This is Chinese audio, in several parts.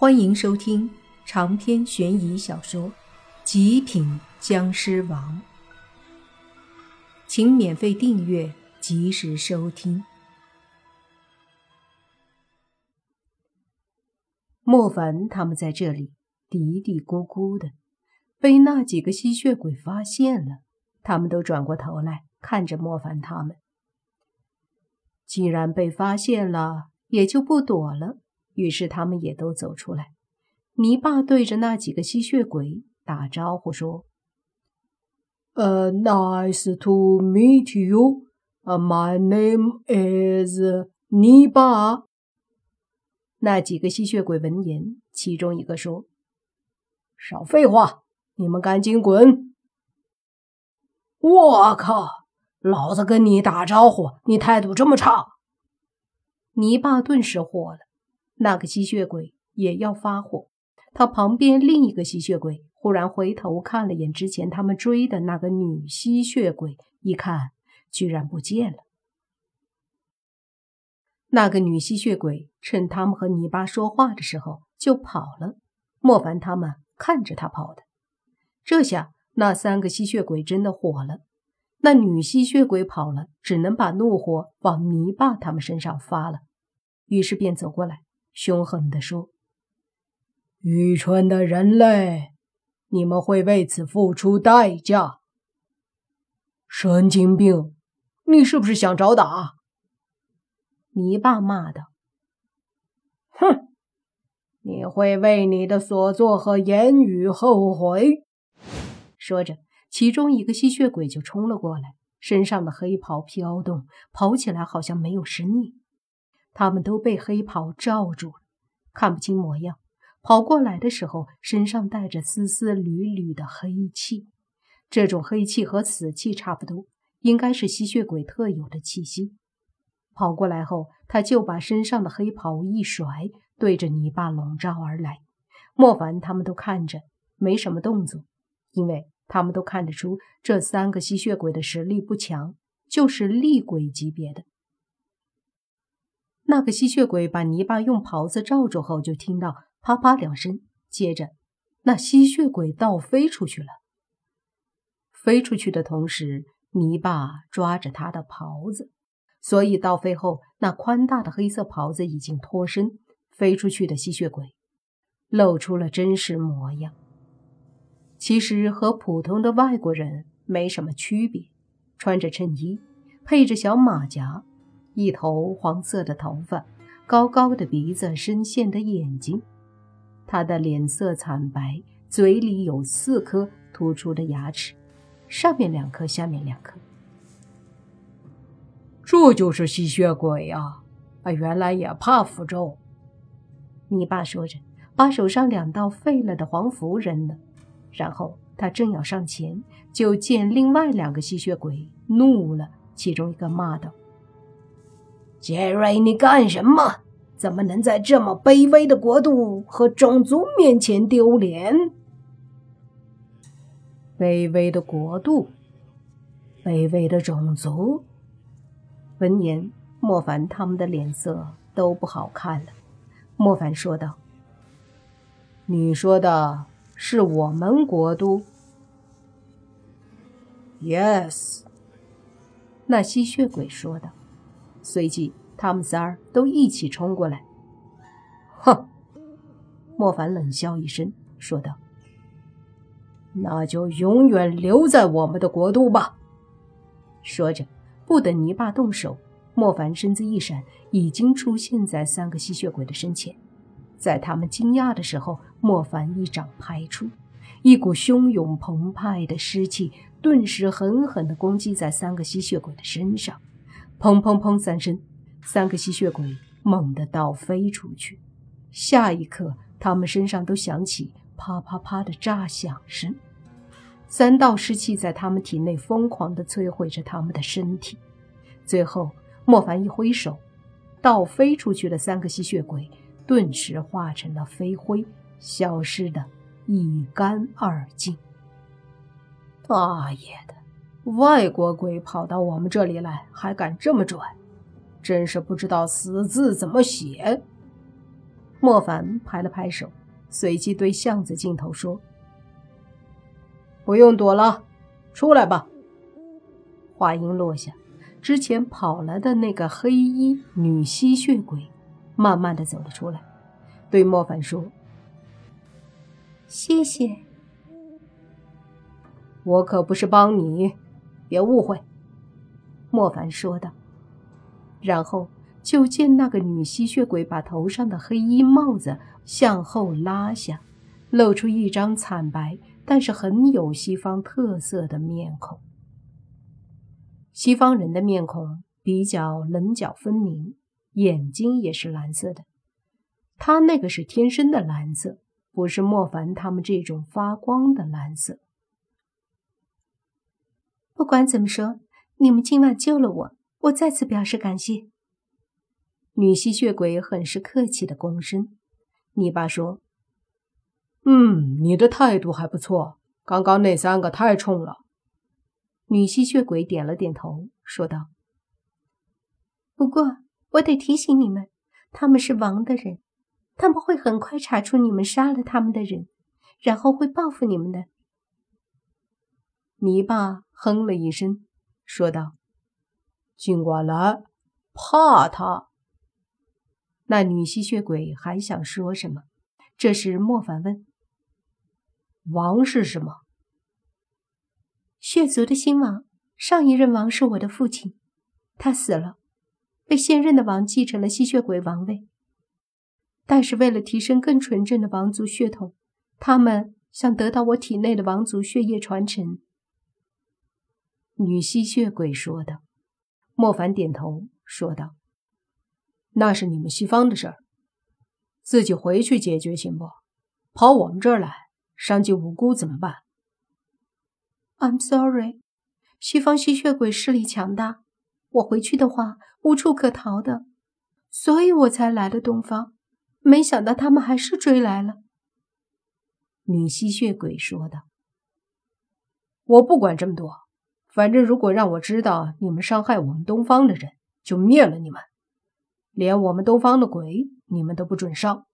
欢迎收听长篇悬疑小说《极品僵尸王》，请免费订阅，及时收听。莫凡他们在这里嘀嘀咕咕的，被那几个吸血鬼发现了，他们都转过头来看着莫凡他们。既然被发现了，也就不躲了。于是他们也都走出来。泥巴对着那几个吸血鬼打招呼说：“呃，nice to meet you. My name is 泥巴。”那几个吸血鬼闻言，其中一个说：“少废话，你们赶紧滚！”我靠，老子跟你打招呼，你态度这么差！泥巴顿时火了。那个吸血鬼也要发火，他旁边另一个吸血鬼忽然回头看了眼之前他们追的那个女吸血鬼，一看居然不见了。那个女吸血鬼趁他们和泥巴说话的时候就跑了，莫凡他们看着他跑的。这下那三个吸血鬼真的火了，那女吸血鬼跑了，只能把怒火往泥巴他们身上发了，于是便走过来。凶狠地说：“愚蠢的人类，你们会为此付出代价！”神经病，你是不是想找打？泥巴骂道：“哼，你会为你的所作和言语后悔。”说着，其中一个吸血鬼就冲了过来，身上的黑袍飘动，跑起来好像没有生命。他们都被黑袍罩住了，看不清模样。跑过来的时候，身上带着丝丝缕缕的黑气，这种黑气和死气差不多，应该是吸血鬼特有的气息。跑过来后，他就把身上的黑袍一甩，对着泥巴笼罩而来。莫凡他们都看着，没什么动作，因为他们都看得出这三个吸血鬼的实力不强，就是厉鬼级别的。那个吸血鬼把泥巴用袍子罩住后，就听到啪啪两声，接着那吸血鬼倒飞出去了。飞出去的同时，泥巴抓着他的袍子，所以倒飞后，那宽大的黑色袍子已经脱身。飞出去的吸血鬼露出了真实模样，其实和普通的外国人没什么区别，穿着衬衣，配着小马甲。一头黄色的头发，高高的鼻子，深陷的眼睛，他的脸色惨白，嘴里有四颗突出的牙齿，上面两颗，下面两颗。这就是吸血鬼啊！啊，原来也怕符咒。你爸说着，把手上两道废了的黄符扔了，然后他正要上前，就见另外两个吸血鬼怒了，其中一个骂道。杰瑞，你干什么？怎么能在这么卑微的国度和种族面前丢脸？卑微的国度，卑微的种族。闻言，莫凡他们的脸色都不好看了。莫凡说道：“你说的是我们国度？”“Yes。”那吸血鬼说道。随即，他们仨儿都一起冲过来。哼！莫凡冷笑一声，说道：“那就永远留在我们的国度吧。”说着，不等泥巴动手，莫凡身子一闪，已经出现在三个吸血鬼的身前。在他们惊讶的时候，莫凡一掌拍出，一股汹涌澎湃的尸气顿时狠狠地攻击在三个吸血鬼的身上。砰砰砰！三声，三个吸血鬼猛地倒飞出去。下一刻，他们身上都响起啪啪啪的炸响声。三道尸气在他们体内疯狂地摧毁着他们的身体。最后，莫凡一挥手，倒飞出去的三个吸血鬼顿时化成了飞灰，消失的一干二净。大爷的！外国鬼跑到我们这里来，还敢这么拽，真是不知道死字怎么写。莫凡拍了拍手，随即对巷子尽头说：“不用躲了，出来吧。”话音落下，之前跑来的那个黑衣女吸血鬼，慢慢的走了出来，对莫凡说：“谢谢。”我可不是帮你，别误会。”莫凡说道。然后就见那个女吸血鬼把头上的黑衣帽子向后拉下，露出一张惨白但是很有西方特色的面孔。西方人的面孔比较棱角分明，眼睛也是蓝色的。他那个是天生的蓝色，不是莫凡他们这种发光的蓝色。不管怎么说，你们今晚救了我，我再次表示感谢。女吸血鬼很是客气的躬身。你爸说：“嗯，你的态度还不错。刚刚那三个太冲了。”女吸血鬼点了点头，说道：“不过我得提醒你们，他们是王的人，他们会很快查出你们杀了他们的人，然后会报复你们的。”泥巴哼了一声，说道：“尽管来，怕他。”那女吸血鬼还想说什么？这时莫凡问：“王是什么？”“血族的新王，上一任王是我的父亲，他死了，被现任的王继承了吸血鬼王位。但是为了提升更纯正的王族血统，他们想得到我体内的王族血液传承。”女吸血鬼说道。莫凡点头说道：“那是你们西方的事儿，自己回去解决行不？跑我们这儿来，伤及无辜怎么办？”“I'm sorry，西方吸血鬼势力强大，我回去的话无处可逃的，所以我才来了东方。没想到他们还是追来了。”女吸血鬼说道。“我不管这么多。”反正，如果让我知道你们伤害我们东方的人，就灭了你们，连我们东方的鬼你们都不准伤。”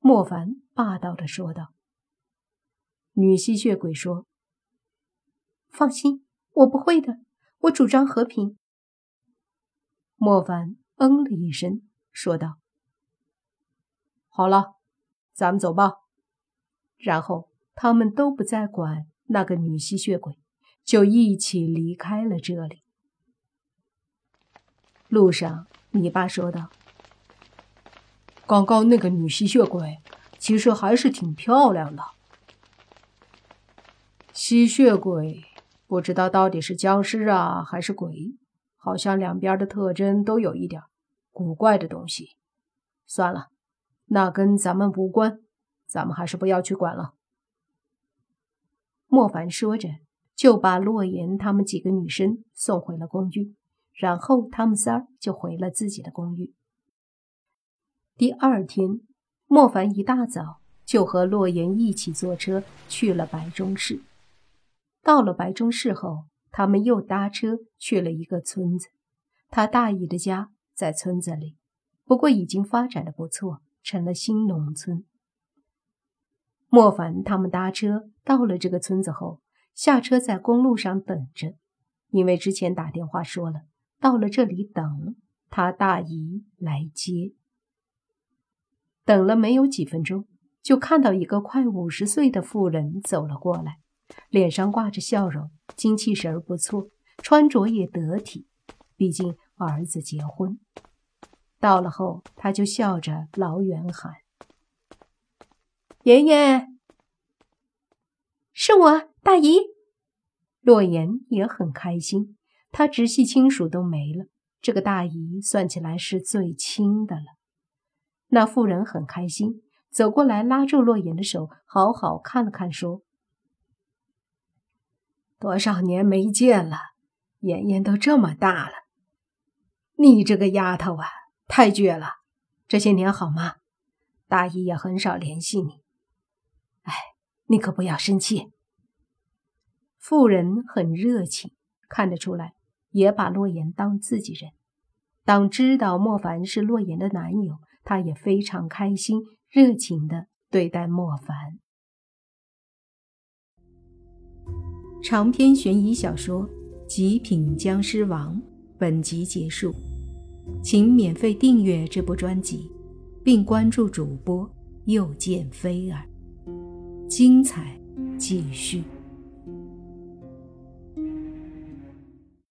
莫凡霸道的说道。女吸血鬼说：“放心，我不会的，我主张和平。”莫凡嗯了一声，说道：“好了，咱们走吧。”然后他们都不再管那个女吸血鬼。就一起离开了这里。路上，你爸说道：“刚刚那个女吸血鬼其实还是挺漂亮的。吸血鬼不知道到底是僵尸啊还是鬼，好像两边的特征都有一点古怪的东西。算了，那跟咱们无关，咱们还是不要去管了。”莫凡说着。就把洛言他们几个女生送回了公寓，然后他们仨就回了自己的公寓。第二天，莫凡一大早就和洛言一起坐车去了白中市。到了白中市后，他们又搭车去了一个村子。他大姨的家在村子里，不过已经发展的不错，成了新农村。莫凡他们搭车到了这个村子后。下车在公路上等着，因为之前打电话说了，到了这里等他大姨来接。等了没有几分钟，就看到一个快五十岁的妇人走了过来，脸上挂着笑容，精气神儿不错，穿着也得体。毕竟儿子结婚，到了后他就笑着老远喊：“爷爷，是我。”大姨，洛言也很开心。他直系亲属都没了，这个大姨算起来是最亲的了。那妇人很开心，走过来拉住洛言的手，好好看了看，说：“多少年没见了，妍妍都这么大了。你这个丫头啊，太倔了。这些年好吗？大姨也很少联系你。哎，你可不要生气。”妇人很热情，看得出来，也把洛言当自己人。当知道莫凡是洛言的男友，他也非常开心，热情的对待莫凡。长篇悬疑小说《极品僵尸王》本集结束，请免费订阅这部专辑，并关注主播又见菲儿，精彩继续。